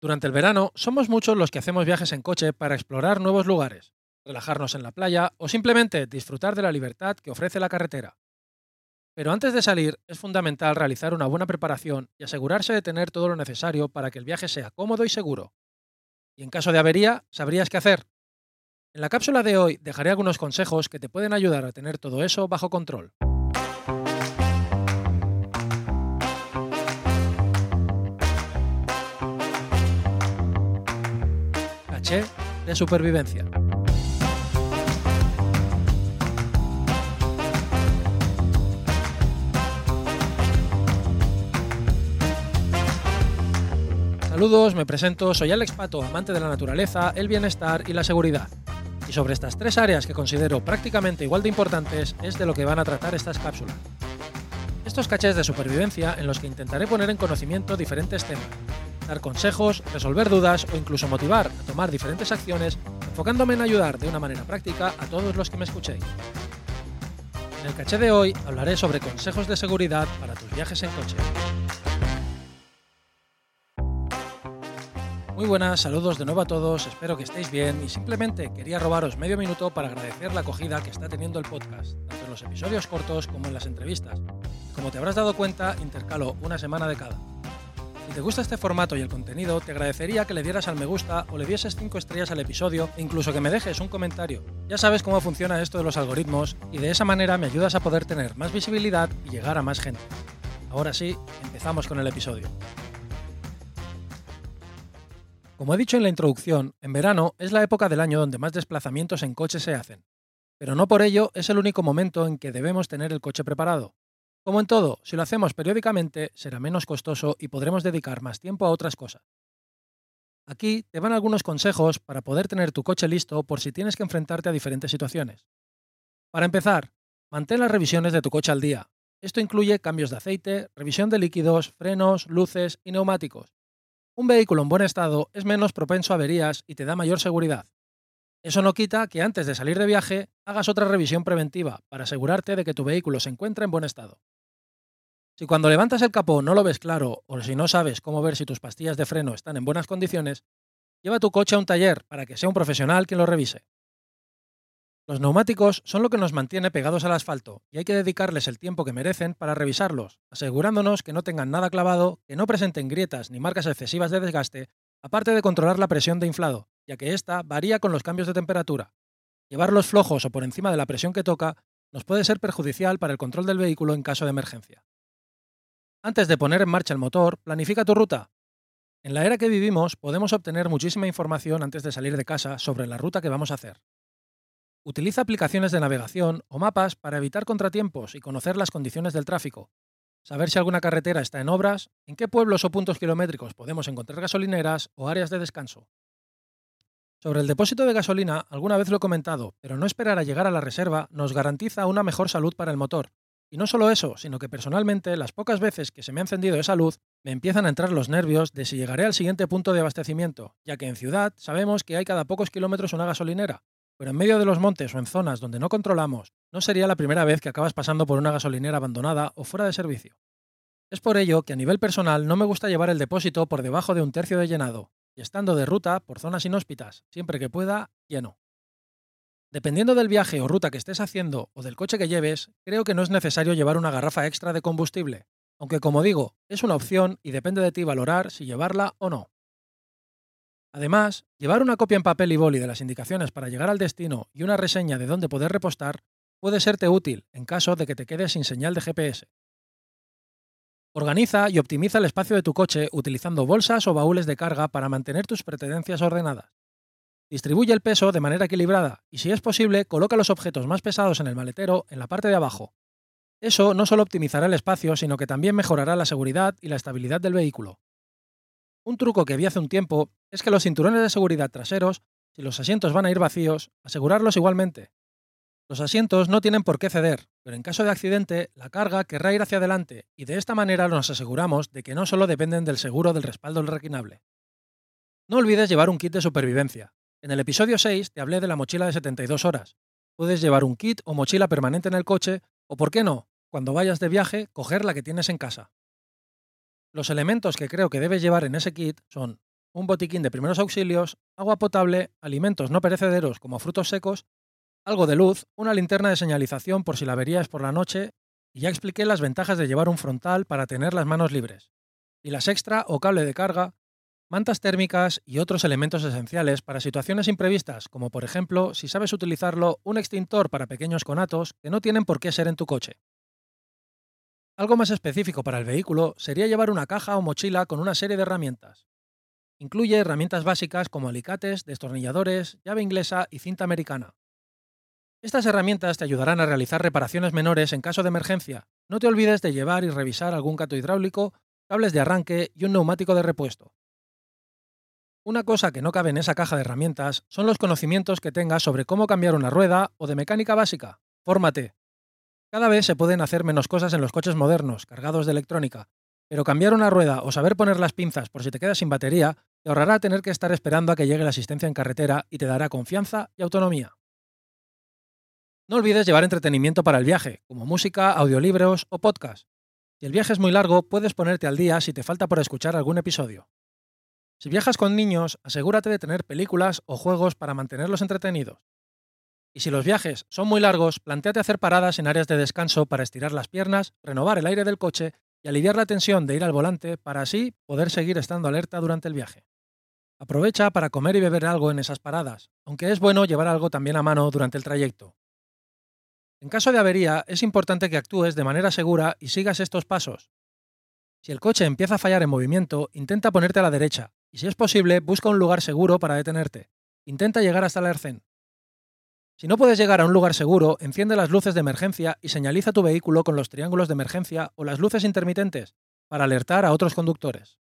Durante el verano somos muchos los que hacemos viajes en coche para explorar nuevos lugares, relajarnos en la playa o simplemente disfrutar de la libertad que ofrece la carretera. Pero antes de salir es fundamental realizar una buena preparación y asegurarse de tener todo lo necesario para que el viaje sea cómodo y seguro. Y en caso de avería, sabrías qué hacer. En la cápsula de hoy dejaré algunos consejos que te pueden ayudar a tener todo eso bajo control. De supervivencia. Saludos, me presento, soy Alex Pato, amante de la naturaleza, el bienestar y la seguridad. Y sobre estas tres áreas que considero prácticamente igual de importantes es de lo que van a tratar estas cápsulas. Estos cachés de supervivencia en los que intentaré poner en conocimiento diferentes temas, dar consejos, resolver dudas o incluso motivar a tomar diferentes acciones, enfocándome en ayudar de una manera práctica a todos los que me escuchéis. En el caché de hoy hablaré sobre consejos de seguridad para tus viajes en coche. Muy buenas, saludos de nuevo a todos, espero que estéis bien y simplemente quería robaros medio minuto para agradecer la acogida que está teniendo el podcast, tanto en los episodios cortos como en las entrevistas. Como te habrás dado cuenta, intercalo una semana de cada. Si te gusta este formato y el contenido, te agradecería que le dieras al me gusta o le dieses 5 estrellas al episodio e incluso que me dejes un comentario. Ya sabes cómo funciona esto de los algoritmos y de esa manera me ayudas a poder tener más visibilidad y llegar a más gente. Ahora sí, empezamos con el episodio. Como he dicho en la introducción, en verano es la época del año donde más desplazamientos en coche se hacen. Pero no por ello es el único momento en que debemos tener el coche preparado. Como en todo, si lo hacemos periódicamente, será menos costoso y podremos dedicar más tiempo a otras cosas. Aquí te van algunos consejos para poder tener tu coche listo por si tienes que enfrentarte a diferentes situaciones. Para empezar, mantén las revisiones de tu coche al día. Esto incluye cambios de aceite, revisión de líquidos, frenos, luces y neumáticos. Un vehículo en buen estado es menos propenso a averías y te da mayor seguridad. Eso no quita que antes de salir de viaje hagas otra revisión preventiva para asegurarte de que tu vehículo se encuentra en buen estado. Si cuando levantas el capó no lo ves claro o si no sabes cómo ver si tus pastillas de freno están en buenas condiciones, lleva tu coche a un taller para que sea un profesional quien lo revise. Los neumáticos son lo que nos mantiene pegados al asfalto y hay que dedicarles el tiempo que merecen para revisarlos, asegurándonos que no tengan nada clavado, que no presenten grietas ni marcas excesivas de desgaste, aparte de controlar la presión de inflado, ya que ésta varía con los cambios de temperatura. Llevarlos flojos o por encima de la presión que toca nos puede ser perjudicial para el control del vehículo en caso de emergencia. Antes de poner en marcha el motor, planifica tu ruta. En la era que vivimos podemos obtener muchísima información antes de salir de casa sobre la ruta que vamos a hacer. Utiliza aplicaciones de navegación o mapas para evitar contratiempos y conocer las condiciones del tráfico. Saber si alguna carretera está en obras, en qué pueblos o puntos kilométricos podemos encontrar gasolineras o áreas de descanso. Sobre el depósito de gasolina, alguna vez lo he comentado, pero no esperar a llegar a la reserva nos garantiza una mejor salud para el motor. Y no solo eso, sino que personalmente las pocas veces que se me ha encendido esa luz, me empiezan a entrar los nervios de si llegaré al siguiente punto de abastecimiento, ya que en ciudad sabemos que hay cada pocos kilómetros una gasolinera, pero en medio de los montes o en zonas donde no controlamos, no sería la primera vez que acabas pasando por una gasolinera abandonada o fuera de servicio. Es por ello que a nivel personal no me gusta llevar el depósito por debajo de un tercio de llenado, y estando de ruta por zonas inhóspitas, siempre que pueda, lleno. Dependiendo del viaje o ruta que estés haciendo o del coche que lleves, creo que no es necesario llevar una garrafa extra de combustible, aunque como digo, es una opción y depende de ti valorar si llevarla o no. Además, llevar una copia en papel y boli de las indicaciones para llegar al destino y una reseña de dónde poder repostar puede serte útil en caso de que te quedes sin señal de GPS. Organiza y optimiza el espacio de tu coche utilizando bolsas o baúles de carga para mantener tus pertenencias ordenadas. Distribuye el peso de manera equilibrada y si es posible coloca los objetos más pesados en el maletero en la parte de abajo. Eso no solo optimizará el espacio, sino que también mejorará la seguridad y la estabilidad del vehículo. Un truco que vi hace un tiempo es que los cinturones de seguridad traseros, si los asientos van a ir vacíos, asegurarlos igualmente. Los asientos no tienen por qué ceder, pero en caso de accidente, la carga querrá ir hacia adelante y de esta manera nos aseguramos de que no solo dependen del seguro del respaldo del requinable. No olvides llevar un kit de supervivencia. En el episodio 6 te hablé de la mochila de 72 horas. Puedes llevar un kit o mochila permanente en el coche, o por qué no, cuando vayas de viaje, coger la que tienes en casa. Los elementos que creo que debes llevar en ese kit son un botiquín de primeros auxilios, agua potable, alimentos no perecederos como frutos secos, algo de luz, una linterna de señalización por si la avería es por la noche, y ya expliqué las ventajas de llevar un frontal para tener las manos libres, y las extra o cable de carga, mantas térmicas y otros elementos esenciales para situaciones imprevistas, como por ejemplo, si sabes utilizarlo, un extintor para pequeños conatos que no tienen por qué ser en tu coche. Algo más específico para el vehículo sería llevar una caja o mochila con una serie de herramientas. Incluye herramientas básicas como alicates, destornilladores, llave inglesa y cinta americana. Estas herramientas te ayudarán a realizar reparaciones menores en caso de emergencia. No te olvides de llevar y revisar algún cato hidráulico, cables de arranque y un neumático de repuesto. Una cosa que no cabe en esa caja de herramientas son los conocimientos que tengas sobre cómo cambiar una rueda o de mecánica básica. Fórmate. Cada vez se pueden hacer menos cosas en los coches modernos, cargados de electrónica, pero cambiar una rueda o saber poner las pinzas por si te quedas sin batería te ahorrará tener que estar esperando a que llegue la asistencia en carretera y te dará confianza y autonomía. No olvides llevar entretenimiento para el viaje, como música, audiolibros o podcast. Si el viaje es muy largo, puedes ponerte al día si te falta por escuchar algún episodio. Si viajas con niños, asegúrate de tener películas o juegos para mantenerlos entretenidos. Y si los viajes son muy largos, planteate hacer paradas en áreas de descanso para estirar las piernas, renovar el aire del coche y aliviar la tensión de ir al volante para así poder seguir estando alerta durante el viaje. Aprovecha para comer y beber algo en esas paradas, aunque es bueno llevar algo también a mano durante el trayecto. En caso de avería, es importante que actúes de manera segura y sigas estos pasos. Si el coche empieza a fallar en movimiento, intenta ponerte a la derecha, y si es posible, busca un lugar seguro para detenerte. Intenta llegar hasta el arcén. Si no puedes llegar a un lugar seguro, enciende las luces de emergencia y señaliza tu vehículo con los triángulos de emergencia o las luces intermitentes para alertar a otros conductores.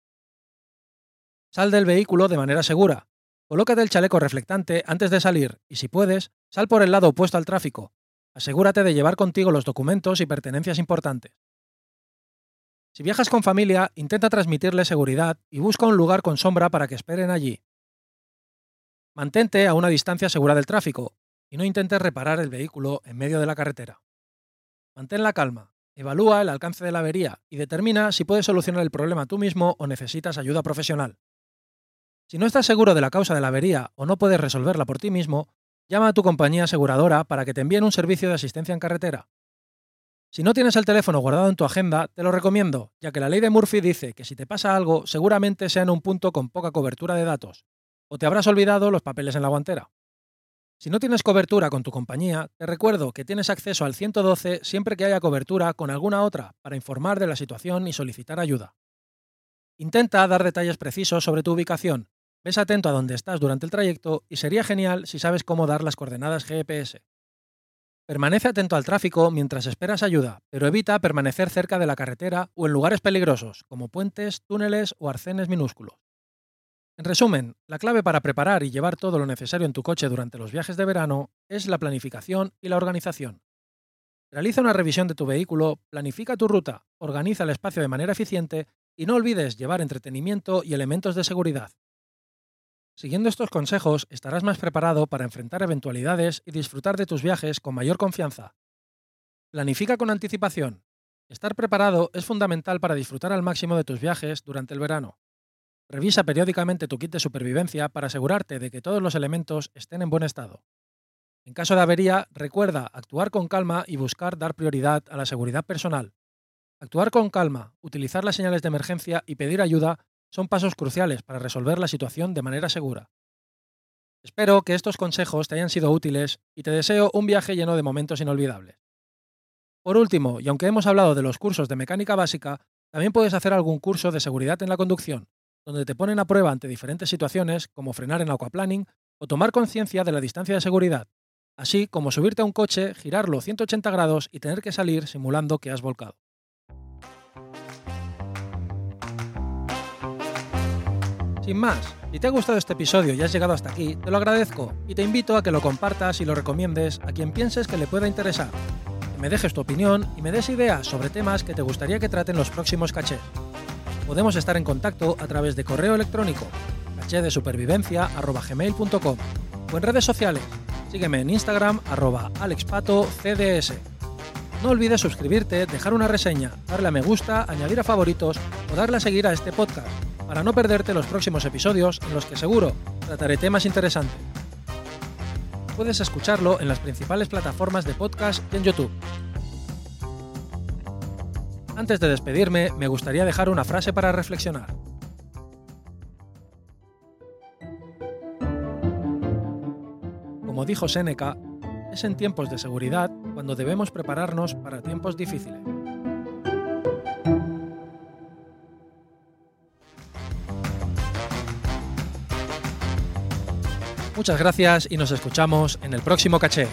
Sal del vehículo de manera segura. Colócate el chaleco reflectante antes de salir y si puedes, sal por el lado opuesto al tráfico. Asegúrate de llevar contigo los documentos y pertenencias importantes. Si viajas con familia, intenta transmitirle seguridad y busca un lugar con sombra para que esperen allí. Mantente a una distancia segura del tráfico, y no intentes reparar el vehículo en medio de la carretera. Mantén la calma, evalúa el alcance de la avería y determina si puedes solucionar el problema tú mismo o necesitas ayuda profesional. Si no estás seguro de la causa de la avería o no puedes resolverla por ti mismo, llama a tu compañía aseguradora para que te envíen un servicio de asistencia en carretera. Si no tienes el teléfono guardado en tu agenda, te lo recomiendo, ya que la ley de Murphy dice que si te pasa algo, seguramente sea en un punto con poca cobertura de datos, o te habrás olvidado los papeles en la guantera. Si no tienes cobertura con tu compañía, te recuerdo que tienes acceso al 112 siempre que haya cobertura con alguna otra para informar de la situación y solicitar ayuda. Intenta dar detalles precisos sobre tu ubicación, ves atento a dónde estás durante el trayecto y sería genial si sabes cómo dar las coordenadas GPS. Permanece atento al tráfico mientras esperas ayuda, pero evita permanecer cerca de la carretera o en lugares peligrosos, como puentes, túneles o arcenes minúsculos. En resumen, la clave para preparar y llevar todo lo necesario en tu coche durante los viajes de verano es la planificación y la organización. Realiza una revisión de tu vehículo, planifica tu ruta, organiza el espacio de manera eficiente y no olvides llevar entretenimiento y elementos de seguridad. Siguiendo estos consejos estarás más preparado para enfrentar eventualidades y disfrutar de tus viajes con mayor confianza. Planifica con anticipación. Estar preparado es fundamental para disfrutar al máximo de tus viajes durante el verano. Revisa periódicamente tu kit de supervivencia para asegurarte de que todos los elementos estén en buen estado. En caso de avería, recuerda actuar con calma y buscar dar prioridad a la seguridad personal. Actuar con calma, utilizar las señales de emergencia y pedir ayuda son pasos cruciales para resolver la situación de manera segura. Espero que estos consejos te hayan sido útiles y te deseo un viaje lleno de momentos inolvidables. Por último, y aunque hemos hablado de los cursos de mecánica básica, también puedes hacer algún curso de seguridad en la conducción, donde te ponen a prueba ante diferentes situaciones como frenar en aquaplaning o tomar conciencia de la distancia de seguridad, así como subirte a un coche, girarlo 180 grados y tener que salir simulando que has volcado. Sin más, si te ha gustado este episodio y has llegado hasta aquí, te lo agradezco y te invito a que lo compartas y lo recomiendes a quien pienses que le pueda interesar. Que me dejes tu opinión y me des ideas sobre temas que te gustaría que traten los próximos cachés. Podemos estar en contacto a través de correo electrónico cachedesupervivencia.gmail.com o en redes sociales. Sígueme en Instagram arroba alexpatocds. No olvides suscribirte, dejar una reseña, darle a me gusta, añadir a favoritos o darle a seguir a este podcast para no perderte los próximos episodios en los que seguro trataré temas interesantes. Puedes escucharlo en las principales plataformas de podcast y en YouTube. Antes de despedirme, me gustaría dejar una frase para reflexionar. Como dijo Séneca, es en tiempos de seguridad cuando debemos prepararnos para tiempos difíciles. Muchas gracias y nos escuchamos en el próximo caché.